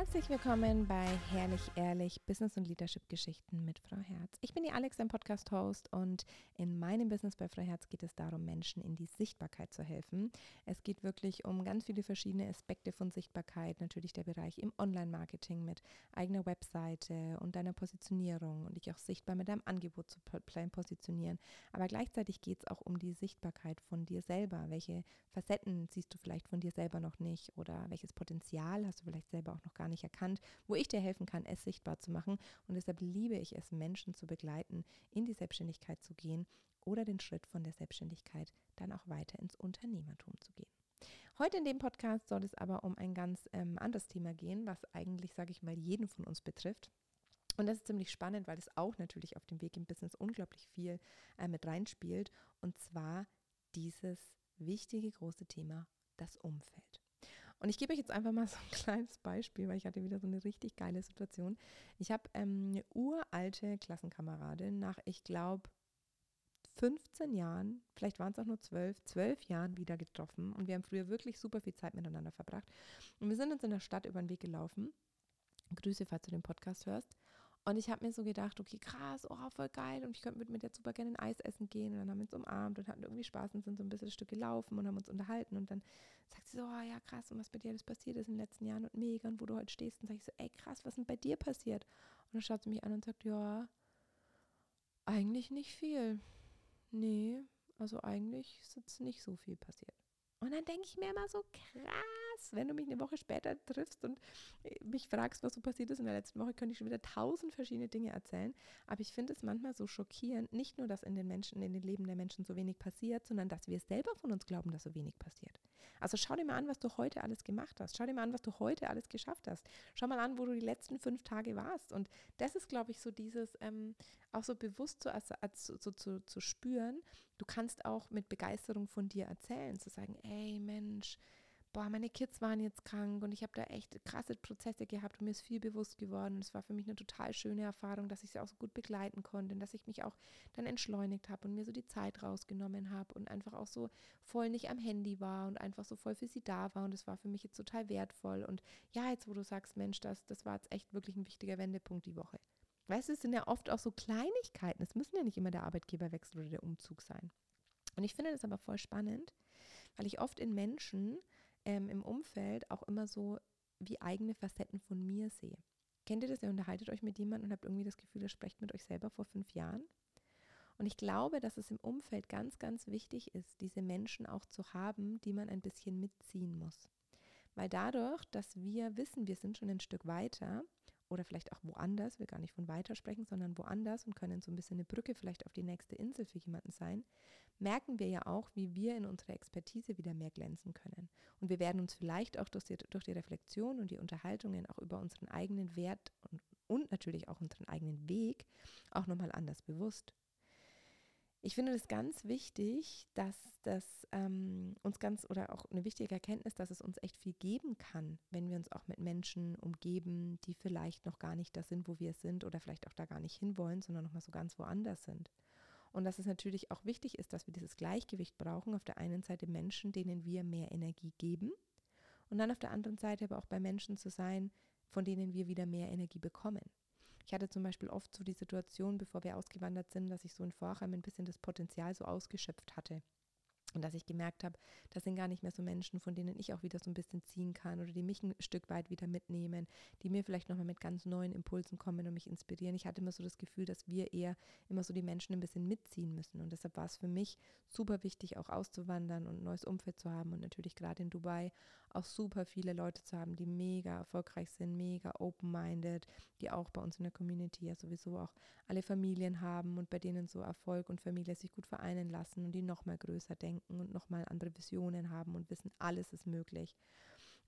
Herzlich willkommen bei Herrlich Ehrlich Business und Leadership Geschichten mit Frau Herz. Ich bin die Alex, ein Podcast-Host und in meinem Business bei Frau Herz geht es darum, Menschen in die Sichtbarkeit zu helfen. Es geht wirklich um ganz viele verschiedene Aspekte von Sichtbarkeit. Natürlich der Bereich im Online-Marketing mit eigener Webseite und deiner Positionierung und dich auch sichtbar mit deinem Angebot zu positionieren. Aber gleichzeitig geht es auch um die Sichtbarkeit von dir selber. Welche Facetten siehst du vielleicht von dir selber noch nicht oder welches Potenzial hast du vielleicht selber auch noch gar nicht erkannt, wo ich dir helfen kann, es sichtbar zu machen. Und deshalb liebe ich es, Menschen zu begleiten, in die Selbstständigkeit zu gehen oder den Schritt von der Selbstständigkeit dann auch weiter ins Unternehmertum zu gehen. Heute in dem Podcast soll es aber um ein ganz ähm, anderes Thema gehen, was eigentlich, sage ich mal, jeden von uns betrifft. Und das ist ziemlich spannend, weil es auch natürlich auf dem Weg im Business unglaublich viel äh, mit reinspielt. Und zwar dieses wichtige große Thema, das Umfeld. Und ich gebe euch jetzt einfach mal so ein kleines Beispiel, weil ich hatte wieder so eine richtig geile Situation. Ich habe ähm, eine uralte Klassenkameradin nach, ich glaube, 15 Jahren, vielleicht waren es auch nur 12, 12 Jahren wieder getroffen. Und wir haben früher wirklich super viel Zeit miteinander verbracht. Und wir sind uns in der Stadt über den Weg gelaufen. Grüße, falls du den Podcast hörst. Und ich habe mir so gedacht, okay, krass, oh, voll geil. Und ich könnte mit, mit der super gerne ein Eis essen gehen. Und dann haben wir uns umarmt und hatten irgendwie Spaß und sind so ein bisschen ein Stück gelaufen und haben uns unterhalten. Und dann sagt sie so, oh, ja, krass, und was bei dir alles passiert ist in den letzten Jahren und mega und wo du heute stehst. Und sage ich so, ey, krass, was ist denn bei dir passiert? Und dann schaut sie mich an und sagt, ja, eigentlich nicht viel. Nee, also eigentlich ist jetzt nicht so viel passiert. Und dann denke ich mir immer so, krass, wenn du mich eine Woche später triffst und äh, mich fragst, was so passiert ist in der letzten Woche, könnte ich schon wieder tausend verschiedene Dinge erzählen. Aber ich finde es manchmal so schockierend, nicht nur, dass in den Menschen, in den Leben der Menschen so wenig passiert, sondern dass wir selber von uns glauben, dass so wenig passiert. Also schau dir mal an, was du heute alles gemacht hast. Schau dir mal an, was du heute alles geschafft hast. Schau mal an, wo du die letzten fünf Tage warst. Und das ist, glaube ich, so dieses, ähm, auch so bewusst zu, so, zu, zu spüren. Du kannst auch mit Begeisterung von dir erzählen, zu sagen, ey Mensch, boah, meine Kids waren jetzt krank und ich habe da echt krasse Prozesse gehabt und mir ist viel bewusst geworden. Und es war für mich eine total schöne Erfahrung, dass ich sie auch so gut begleiten konnte und dass ich mich auch dann entschleunigt habe und mir so die Zeit rausgenommen habe und einfach auch so voll nicht am Handy war und einfach so voll für sie da war. Und es war für mich jetzt total wertvoll. Und ja, jetzt wo du sagst, Mensch, das, das war jetzt echt wirklich ein wichtiger Wendepunkt die Woche. Weißt du, es sind ja oft auch so Kleinigkeiten. Es müssen ja nicht immer der Arbeitgeberwechsel oder der Umzug sein. Und ich finde das aber voll spannend, weil ich oft in Menschen ähm, im Umfeld auch immer so wie eigene Facetten von mir sehe. Kennt ihr das? Ihr unterhaltet euch mit jemandem und habt irgendwie das Gefühl, ihr sprecht mit euch selber vor fünf Jahren. Und ich glaube, dass es im Umfeld ganz, ganz wichtig ist, diese Menschen auch zu haben, die man ein bisschen mitziehen muss. Weil dadurch, dass wir wissen, wir sind schon ein Stück weiter oder vielleicht auch woanders, will gar nicht von weiter sprechen, sondern woanders und können so ein bisschen eine Brücke vielleicht auf die nächste Insel für jemanden sein, merken wir ja auch, wie wir in unserer Expertise wieder mehr glänzen können. Und wir werden uns vielleicht auch durch die, durch die Reflexion und die Unterhaltungen auch über unseren eigenen Wert und, und natürlich auch unseren eigenen Weg auch nochmal anders bewusst. Ich finde es ganz wichtig, dass das ähm, uns ganz oder auch eine wichtige Erkenntnis, dass es uns echt viel geben kann, wenn wir uns auch mit Menschen umgeben, die vielleicht noch gar nicht da sind, wo wir sind oder vielleicht auch da gar nicht hinwollen, sondern noch mal so ganz woanders sind. Und dass es natürlich auch wichtig ist, dass wir dieses Gleichgewicht brauchen. Auf der einen Seite Menschen, denen wir mehr Energie geben und dann auf der anderen Seite aber auch bei Menschen zu sein, von denen wir wieder mehr Energie bekommen. Ich hatte zum Beispiel oft so die Situation, bevor wir ausgewandert sind, dass ich so in Vorheim ein bisschen das Potenzial so ausgeschöpft hatte. Und dass ich gemerkt habe, das sind gar nicht mehr so Menschen, von denen ich auch wieder so ein bisschen ziehen kann oder die mich ein Stück weit wieder mitnehmen, die mir vielleicht nochmal mit ganz neuen Impulsen kommen und mich inspirieren. Ich hatte immer so das Gefühl, dass wir eher immer so die Menschen ein bisschen mitziehen müssen. Und deshalb war es für mich super wichtig, auch auszuwandern und ein neues Umfeld zu haben und natürlich gerade in Dubai auch super viele Leute zu haben, die mega erfolgreich sind, mega open-minded, die auch bei uns in der Community ja sowieso auch alle Familien haben und bei denen so Erfolg und Familie sich gut vereinen lassen und die nochmal größer denken denken und nochmal andere Visionen haben und wissen, alles ist möglich.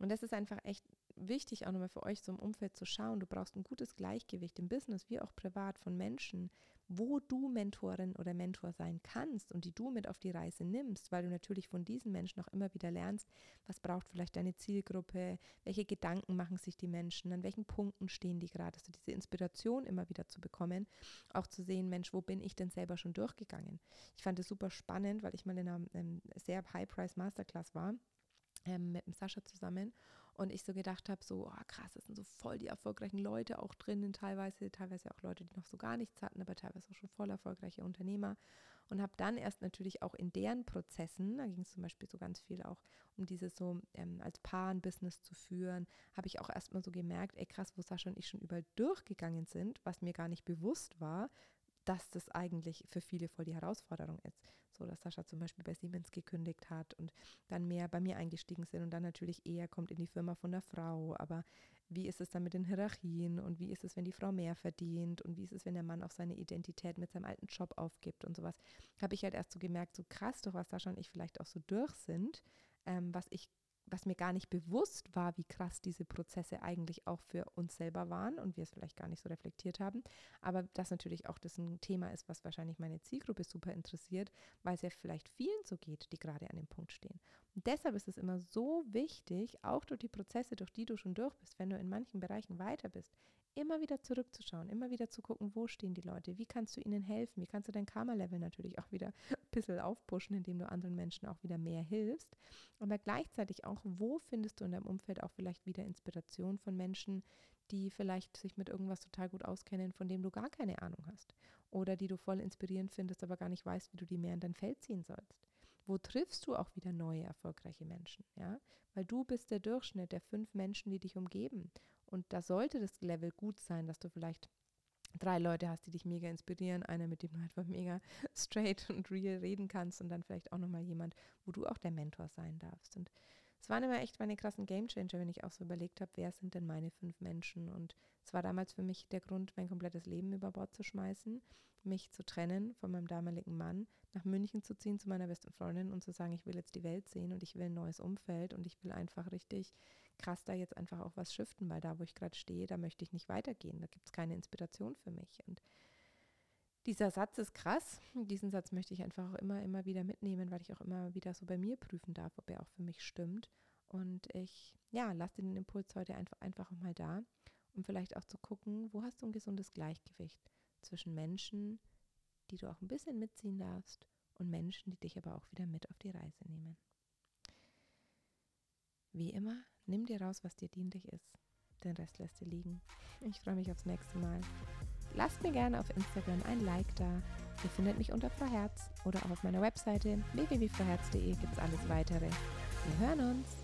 Und das ist einfach echt wichtig, auch nochmal für euch so im Umfeld zu schauen. Du brauchst ein gutes Gleichgewicht im Business wie auch privat von Menschen, wo du Mentorin oder Mentor sein kannst und die du mit auf die Reise nimmst, weil du natürlich von diesen Menschen auch immer wieder lernst, was braucht vielleicht deine Zielgruppe, welche Gedanken machen sich die Menschen, an welchen Punkten stehen die gerade, also diese Inspiration immer wieder zu bekommen, auch zu sehen, Mensch, wo bin ich denn selber schon durchgegangen? Ich fand es super spannend, weil ich mal in einer, sehr High-Price Masterclass war ähm, mit dem Sascha zusammen. und ich so gedacht habe, so oh, krass, das sind so voll die erfolgreichen Leute auch drinnen, teilweise, teilweise auch Leute, die noch so gar nichts hatten, aber teilweise auch schon voll erfolgreiche Unternehmer und habe dann erst natürlich auch in deren Prozessen, da ging es zum Beispiel so ganz viel auch um dieses so ähm, als Paar ein Business zu führen, habe ich auch erstmal so gemerkt, ey krass, wo Sascha und ich schon überall durchgegangen sind, was mir gar nicht bewusst war, dass das eigentlich für viele voll die Herausforderung ist. So, dass Sascha zum Beispiel bei Siemens gekündigt hat und dann mehr bei mir eingestiegen sind und dann natürlich eher kommt in die Firma von der Frau. Aber wie ist es dann mit den Hierarchien und wie ist es, wenn die Frau mehr verdient und wie ist es, wenn der Mann auch seine Identität mit seinem alten Job aufgibt und sowas, habe ich halt erst so gemerkt, so krass, doch was Sascha und ich vielleicht auch so durch sind, ähm, was ich was mir gar nicht bewusst war, wie krass diese Prozesse eigentlich auch für uns selber waren und wir es vielleicht gar nicht so reflektiert haben. Aber das natürlich auch das ein Thema ist, was wahrscheinlich meine Zielgruppe super interessiert, weil es ja vielleicht vielen so geht, die gerade an dem Punkt stehen. Und deshalb ist es immer so wichtig, auch durch die Prozesse, durch die du schon durch bist, wenn du in manchen Bereichen weiter bist, immer wieder zurückzuschauen, immer wieder zu gucken, wo stehen die Leute, wie kannst du ihnen helfen, wie kannst du dein Karma-Level natürlich auch wieder ein bisschen aufpushen, indem du anderen Menschen auch wieder mehr hilfst, aber gleichzeitig auch, wo findest du in deinem Umfeld auch vielleicht wieder Inspiration von Menschen, die vielleicht sich mit irgendwas total gut auskennen, von dem du gar keine Ahnung hast oder die du voll inspirierend findest, aber gar nicht weißt, wie du die mehr in dein Feld ziehen sollst. Wo triffst du auch wieder neue, erfolgreiche Menschen? Ja? Weil du bist der Durchschnitt der fünf Menschen, die dich umgeben. Und da sollte das Level gut sein, dass du vielleicht drei Leute hast, die dich mega inspirieren, einer, mit dem du einfach mega straight und real reden kannst und dann vielleicht auch nochmal jemand, wo du auch der Mentor sein darfst. Und es waren immer echt meine krassen Gamechanger, wenn ich auch so überlegt habe, wer sind denn meine fünf Menschen. Und es war damals für mich der Grund, mein komplettes Leben über Bord zu schmeißen, mich zu trennen von meinem damaligen Mann, nach München zu ziehen zu meiner besten Freundin und zu sagen, ich will jetzt die Welt sehen und ich will ein neues Umfeld und ich will einfach richtig krass da jetzt einfach auch was shiften, weil da, wo ich gerade stehe, da möchte ich nicht weitergehen. Da gibt es keine Inspiration für mich. Und dieser Satz ist krass. Diesen Satz möchte ich einfach auch immer, immer wieder mitnehmen, weil ich auch immer wieder so bei mir prüfen darf, ob er auch für mich stimmt. Und ich, ja, lasse den Impuls heute einfach, einfach mal da, um vielleicht auch zu gucken, wo hast du ein gesundes Gleichgewicht zwischen Menschen, die du auch ein bisschen mitziehen darfst und Menschen, die dich aber auch wieder mit auf die Reise nehmen. Wie immer, nimm dir raus, was dir dienlich ist. Den Rest lässt dir liegen. Ich freue mich aufs nächste Mal. Lasst mir gerne auf Instagram ein Like da. Ihr findet mich unter Frau Herz oder auch auf meiner Webseite www.frauherz.de gibt es alles weitere. Wir hören uns.